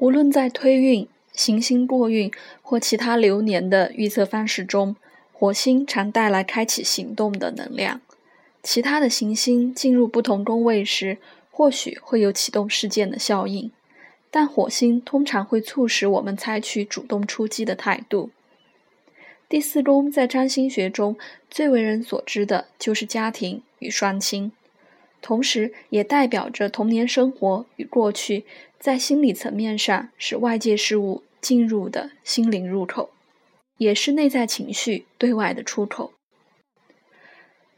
无论在推运、行星过运或其他流年的预测方式中，火星常带来开启行动的能量。其他的行星进入不同宫位时，或许会有启动事件的效应，但火星通常会促使我们采取主动出击的态度。第四宫在占星学中最为人所知的就是家庭与双亲，同时也代表着童年生活与过去在心理层面上是外界事物进入的心灵入口，也是内在情绪对外的出口。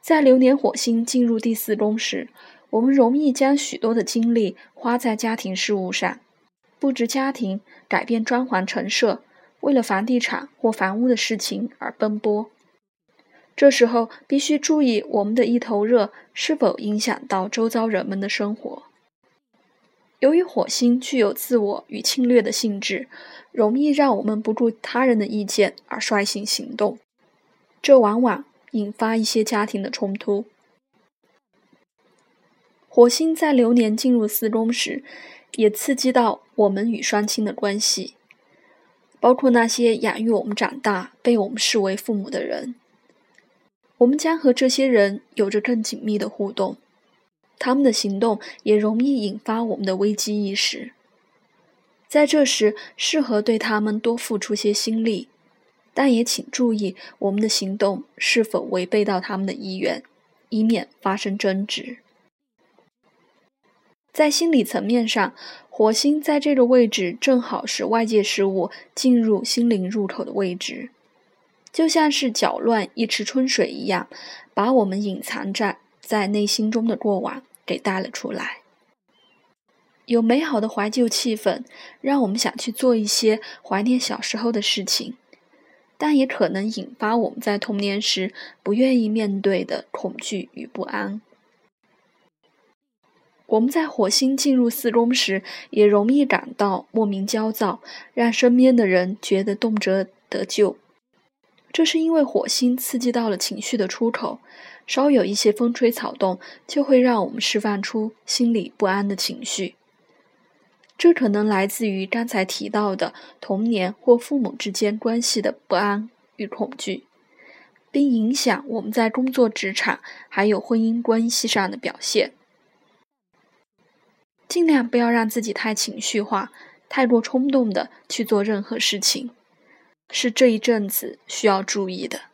在流年火星进入第四宫时，我们容易将许多的精力花在家庭事务上，布置家庭、改变装潢陈设，为了房地产或房屋的事情而奔波。这时候必须注意，我们的一头热是否影响到周遭人们的生活。由于火星具有自我与侵略的性质，容易让我们不顾他人的意见而率性行动，这往往。引发一些家庭的冲突。火星在流年进入四宫时，也刺激到我们与双亲的关系，包括那些养育我们长大、被我们视为父母的人。我们将和这些人有着更紧密的互动，他们的行动也容易引发我们的危机意识。在这时，适合对他们多付出些心力。但也请注意，我们的行动是否违背到他们的意愿，以免发生争执。在心理层面上，火星在这个位置正好是外界事物进入心灵入口的位置，就像是搅乱一池春水一样，把我们隐藏在在内心中的过往给带了出来。有美好的怀旧气氛，让我们想去做一些怀念小时候的事情。但也可能引发我们在童年时不愿意面对的恐惧与不安。我们在火星进入四宫时，也容易感到莫名焦躁，让身边的人觉得动辄得咎。这是因为火星刺激到了情绪的出口，稍有一些风吹草动，就会让我们释放出心里不安的情绪。这可能来自于刚才提到的童年或父母之间关系的不安与恐惧，并影响我们在工作、职场还有婚姻关系上的表现。尽量不要让自己太情绪化、太过冲动的去做任何事情，是这一阵子需要注意的。